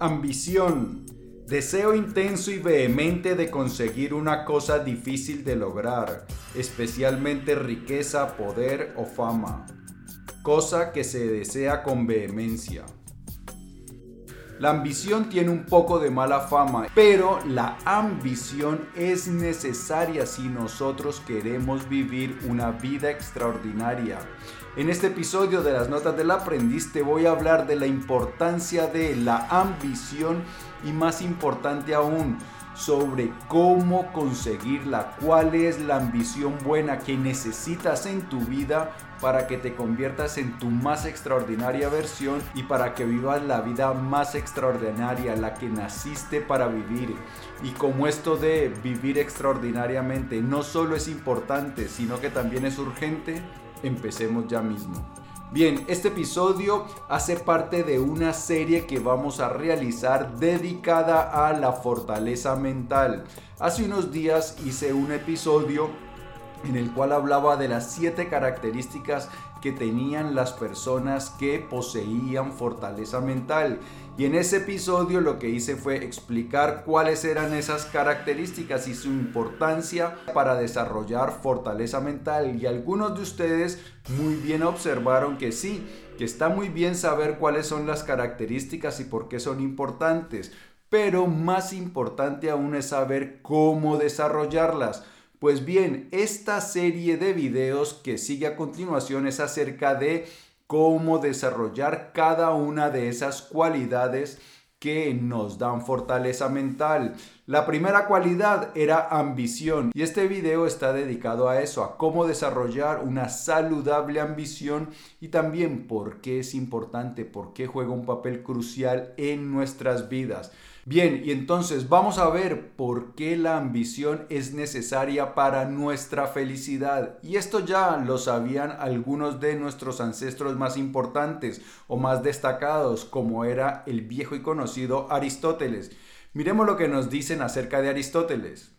Ambición. Deseo intenso y vehemente de conseguir una cosa difícil de lograr, especialmente riqueza, poder o fama. Cosa que se desea con vehemencia. La ambición tiene un poco de mala fama, pero la ambición es necesaria si nosotros queremos vivir una vida extraordinaria. En este episodio de las Notas del Aprendiz te voy a hablar de la importancia de la ambición y más importante aún, sobre cómo conseguirla, cuál es la ambición buena que necesitas en tu vida para que te conviertas en tu más extraordinaria versión y para que vivas la vida más extraordinaria, la que naciste para vivir. Y como esto de vivir extraordinariamente no solo es importante, sino que también es urgente, empecemos ya mismo. Bien, este episodio hace parte de una serie que vamos a realizar dedicada a la fortaleza mental. Hace unos días hice un episodio en el cual hablaba de las siete características que tenían las personas que poseían fortaleza mental. Y en ese episodio lo que hice fue explicar cuáles eran esas características y su importancia para desarrollar fortaleza mental. Y algunos de ustedes muy bien observaron que sí, que está muy bien saber cuáles son las características y por qué son importantes. Pero más importante aún es saber cómo desarrollarlas. Pues bien, esta serie de videos que sigue a continuación es acerca de cómo desarrollar cada una de esas cualidades que nos dan fortaleza mental. La primera cualidad era ambición y este video está dedicado a eso, a cómo desarrollar una saludable ambición y también por qué es importante, por qué juega un papel crucial en nuestras vidas. Bien, y entonces vamos a ver por qué la ambición es necesaria para nuestra felicidad. Y esto ya lo sabían algunos de nuestros ancestros más importantes o más destacados, como era el viejo y conocido Aristóteles. Miremos lo que nos dicen acerca de Aristóteles.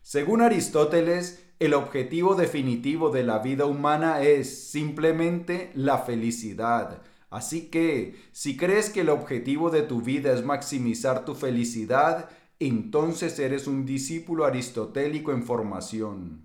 Según Aristóteles, el objetivo definitivo de la vida humana es simplemente la felicidad Así que, si crees que el objetivo de tu vida es maximizar tu felicidad, entonces eres un discípulo aristotélico en formación.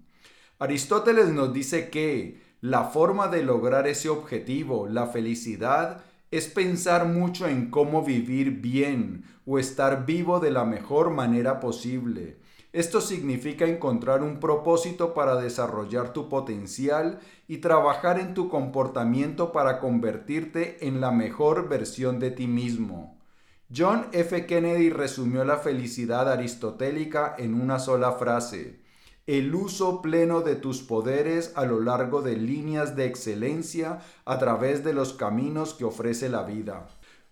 Aristóteles nos dice que la forma de lograr ese objetivo, la felicidad, es pensar mucho en cómo vivir bien o estar vivo de la mejor manera posible. Esto significa encontrar un propósito para desarrollar tu potencial y trabajar en tu comportamiento para convertirte en la mejor versión de ti mismo. John F. Kennedy resumió la felicidad aristotélica en una sola frase. El uso pleno de tus poderes a lo largo de líneas de excelencia a través de los caminos que ofrece la vida.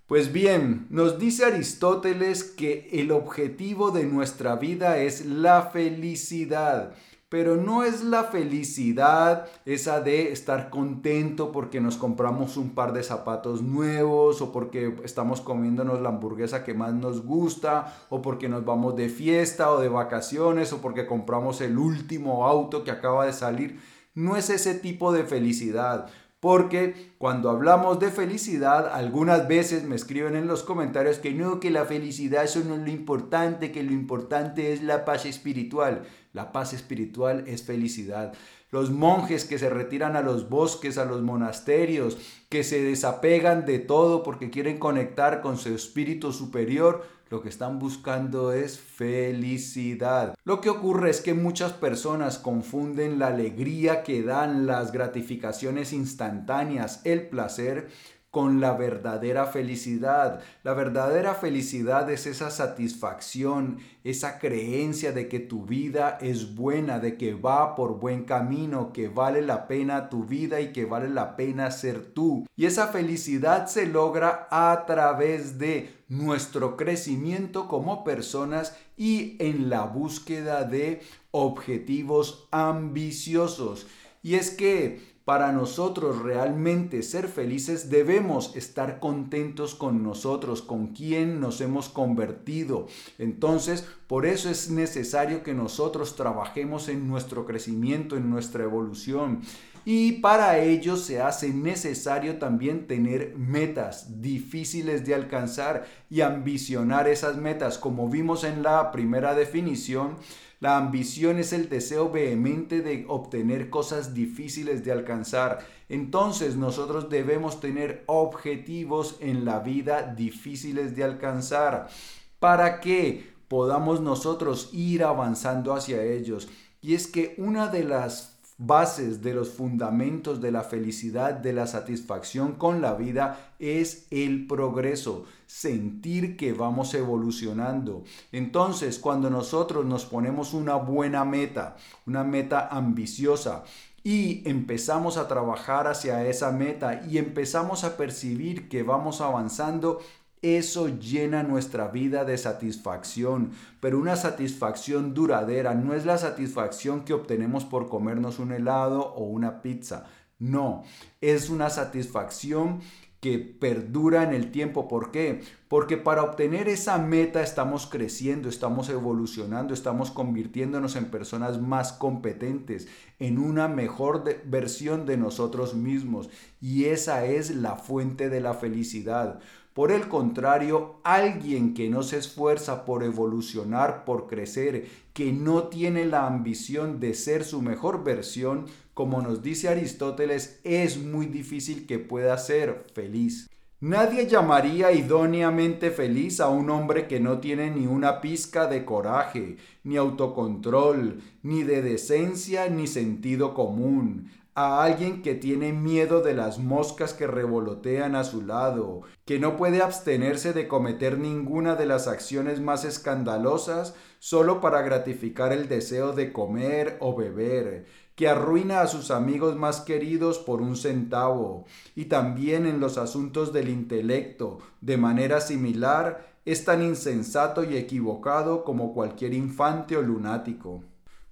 Pues bien, nos dice Aristóteles que el objetivo de nuestra vida es la felicidad, pero no es la felicidad esa de estar contento porque nos compramos un par de zapatos nuevos o porque estamos comiéndonos la hamburguesa que más nos gusta o porque nos vamos de fiesta o de vacaciones o porque compramos el último auto que acaba de salir. No es ese tipo de felicidad. Porque cuando hablamos de felicidad, algunas veces me escriben en los comentarios que no, que la felicidad eso no es lo importante, que lo importante es la paz espiritual. La paz espiritual es felicidad. Los monjes que se retiran a los bosques, a los monasterios, que se desapegan de todo porque quieren conectar con su espíritu superior, lo que están buscando es felicidad. Lo que ocurre es que muchas personas confunden la alegría que dan las gratificaciones instantáneas, el placer, con la verdadera felicidad. La verdadera felicidad es esa satisfacción, esa creencia de que tu vida es buena, de que va por buen camino, que vale la pena tu vida y que vale la pena ser tú. Y esa felicidad se logra a través de nuestro crecimiento como personas y en la búsqueda de objetivos ambiciosos. Y es que para nosotros realmente ser felices debemos estar contentos con nosotros, con quien nos hemos convertido. Entonces, por eso es necesario que nosotros trabajemos en nuestro crecimiento, en nuestra evolución. Y para ello se hace necesario también tener metas difíciles de alcanzar y ambicionar esas metas. Como vimos en la primera definición, la ambición es el deseo vehemente de obtener cosas difíciles de alcanzar. Entonces nosotros debemos tener objetivos en la vida difíciles de alcanzar para que podamos nosotros ir avanzando hacia ellos. Y es que una de las bases de los fundamentos de la felicidad, de la satisfacción con la vida es el progreso, sentir que vamos evolucionando. Entonces, cuando nosotros nos ponemos una buena meta, una meta ambiciosa, y empezamos a trabajar hacia esa meta y empezamos a percibir que vamos avanzando, eso llena nuestra vida de satisfacción, pero una satisfacción duradera, no es la satisfacción que obtenemos por comernos un helado o una pizza, no, es una satisfacción que perdura en el tiempo. ¿Por qué? Porque para obtener esa meta estamos creciendo, estamos evolucionando, estamos convirtiéndonos en personas más competentes, en una mejor versión de nosotros mismos. Y esa es la fuente de la felicidad. Por el contrario, alguien que no se esfuerza por evolucionar, por crecer, que no tiene la ambición de ser su mejor versión, como nos dice Aristóteles, es muy difícil que pueda ser feliz. Nadie llamaría idóneamente feliz a un hombre que no tiene ni una pizca de coraje, ni autocontrol, ni de decencia, ni sentido común, a alguien que tiene miedo de las moscas que revolotean a su lado, que no puede abstenerse de cometer ninguna de las acciones más escandalosas solo para gratificar el deseo de comer o beber, que arruina a sus amigos más queridos por un centavo, y también en los asuntos del intelecto, de manera similar, es tan insensato y equivocado como cualquier infante o lunático.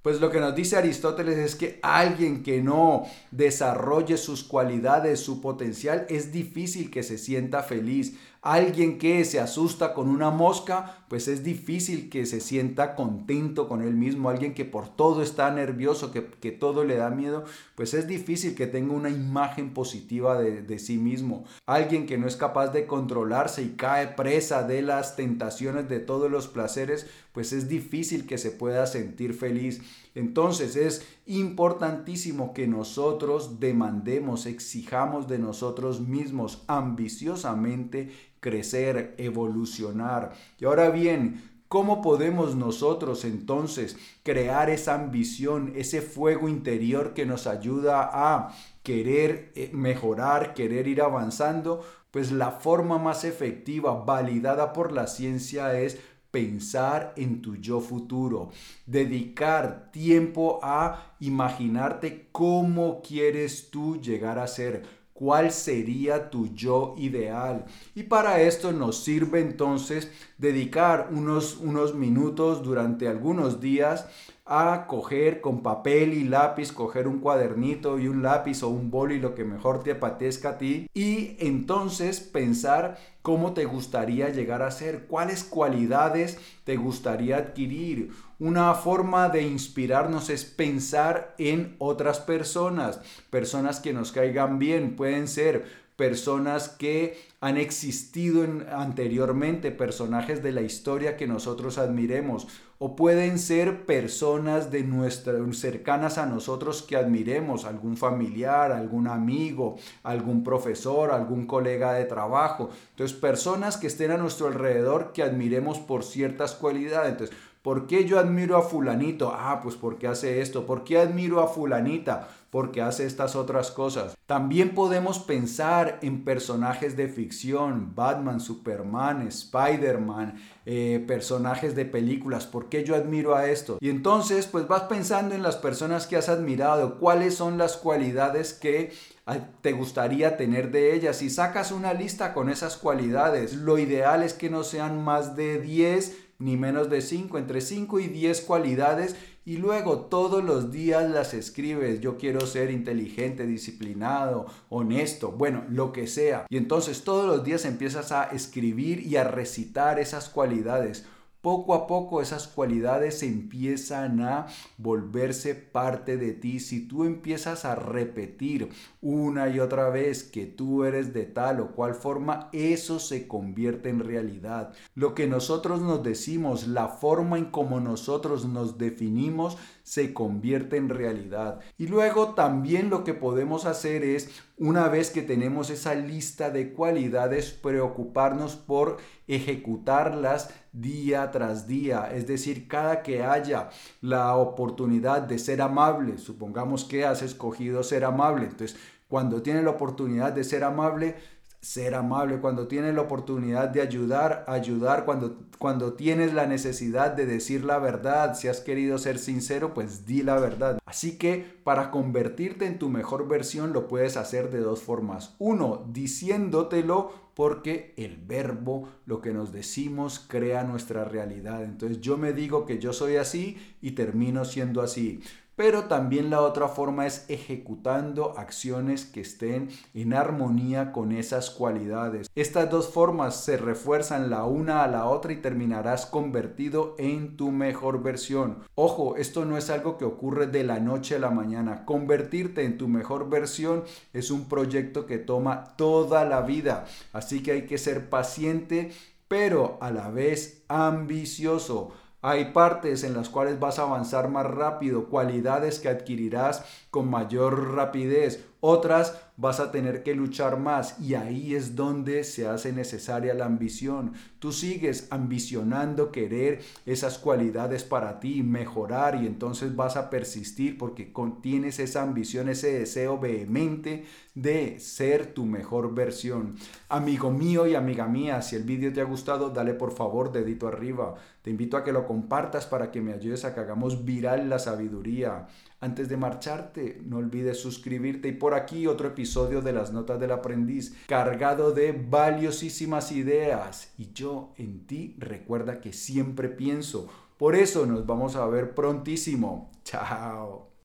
Pues lo que nos dice Aristóteles es que alguien que no desarrolle sus cualidades, su potencial, es difícil que se sienta feliz. Alguien que se asusta con una mosca, pues es difícil que se sienta contento con él mismo. Alguien que por todo está nervioso, que, que todo le da miedo, pues es difícil que tenga una imagen positiva de, de sí mismo. Alguien que no es capaz de controlarse y cae presa de las tentaciones de todos los placeres, pues es difícil que se pueda sentir feliz. Entonces es importantísimo que nosotros demandemos, exijamos de nosotros mismos ambiciosamente crecer, evolucionar. Y ahora bien, ¿cómo podemos nosotros entonces crear esa ambición, ese fuego interior que nos ayuda a querer eh, mejorar, querer ir avanzando? Pues la forma más efectiva, validada por la ciencia, es pensar en tu yo futuro, dedicar tiempo a imaginarte cómo quieres tú llegar a ser, cuál sería tu yo ideal. Y para esto nos sirve entonces dedicar unos, unos minutos durante algunos días a coger con papel y lápiz, coger un cuadernito y un lápiz o un boli, lo que mejor te apetezca a ti, y entonces pensar cómo te gustaría llegar a ser, cuáles cualidades te gustaría adquirir. Una forma de inspirarnos es pensar en otras personas, personas que nos caigan bien, pueden ser personas que han existido anteriormente, personajes de la historia que nosotros admiremos, o pueden ser personas de nuestras cercanas a nosotros que admiremos, algún familiar, algún amigo, algún profesor, algún colega de trabajo. Entonces, personas que estén a nuestro alrededor que admiremos por ciertas cualidades. Entonces, ¿por qué yo admiro a fulanito? Ah, pues porque hace esto. ¿Por qué admiro a fulanita? porque hace estas otras cosas. También podemos pensar en personajes de ficción, Batman, Superman, Spider-Man, eh, personajes de películas, ¿por qué yo admiro a esto? Y entonces pues vas pensando en las personas que has admirado, cuáles son las cualidades que ah, te gustaría tener de ellas y sacas una lista con esas cualidades. Lo ideal es que no sean más de 10 ni menos de 5, entre 5 y 10 cualidades y luego todos los días las escribes. Yo quiero ser inteligente, disciplinado, honesto, bueno, lo que sea. Y entonces todos los días empiezas a escribir y a recitar esas cualidades. Poco a poco esas cualidades empiezan a volverse parte de ti. Si tú empiezas a repetir una y otra vez que tú eres de tal o cual forma, eso se convierte en realidad. Lo que nosotros nos decimos, la forma en como nosotros nos definimos, se convierte en realidad. Y luego también lo que podemos hacer es, una vez que tenemos esa lista de cualidades, preocuparnos por ejecutarlas día tras día. Es decir, cada que haya la oportunidad de ser amable, supongamos que has escogido ser amable, entonces cuando tienes la oportunidad de ser amable, ser amable, cuando tienes la oportunidad de ayudar, ayudar, cuando, cuando tienes la necesidad de decir la verdad, si has querido ser sincero, pues di la verdad. Así que para convertirte en tu mejor versión lo puedes hacer de dos formas. Uno, diciéndotelo porque el verbo, lo que nos decimos, crea nuestra realidad. Entonces yo me digo que yo soy así y termino siendo así. Pero también la otra forma es ejecutando acciones que estén en armonía con esas cualidades. Estas dos formas se refuerzan la una a la otra y terminarás convertido en tu mejor versión. Ojo, esto no es algo que ocurre de la noche a la mañana. Convertirte en tu mejor versión es un proyecto que toma toda la vida. Así que hay que ser paciente, pero a la vez ambicioso. Hay partes en las cuales vas a avanzar más rápido, cualidades que adquirirás con mayor rapidez. Otras vas a tener que luchar más y ahí es donde se hace necesaria la ambición. Tú sigues ambicionando querer esas cualidades para ti, mejorar y entonces vas a persistir porque tienes esa ambición, ese deseo vehemente de ser tu mejor versión. Amigo mío y amiga mía, si el vídeo te ha gustado, dale por favor dedito arriba. Te invito a que lo compartas para que me ayudes a que hagamos viral la sabiduría. Antes de marcharte, no olvides suscribirte y por aquí otro episodio de las Notas del Aprendiz cargado de valiosísimas ideas. Y yo en ti recuerda que siempre pienso. Por eso nos vamos a ver prontísimo. Chao.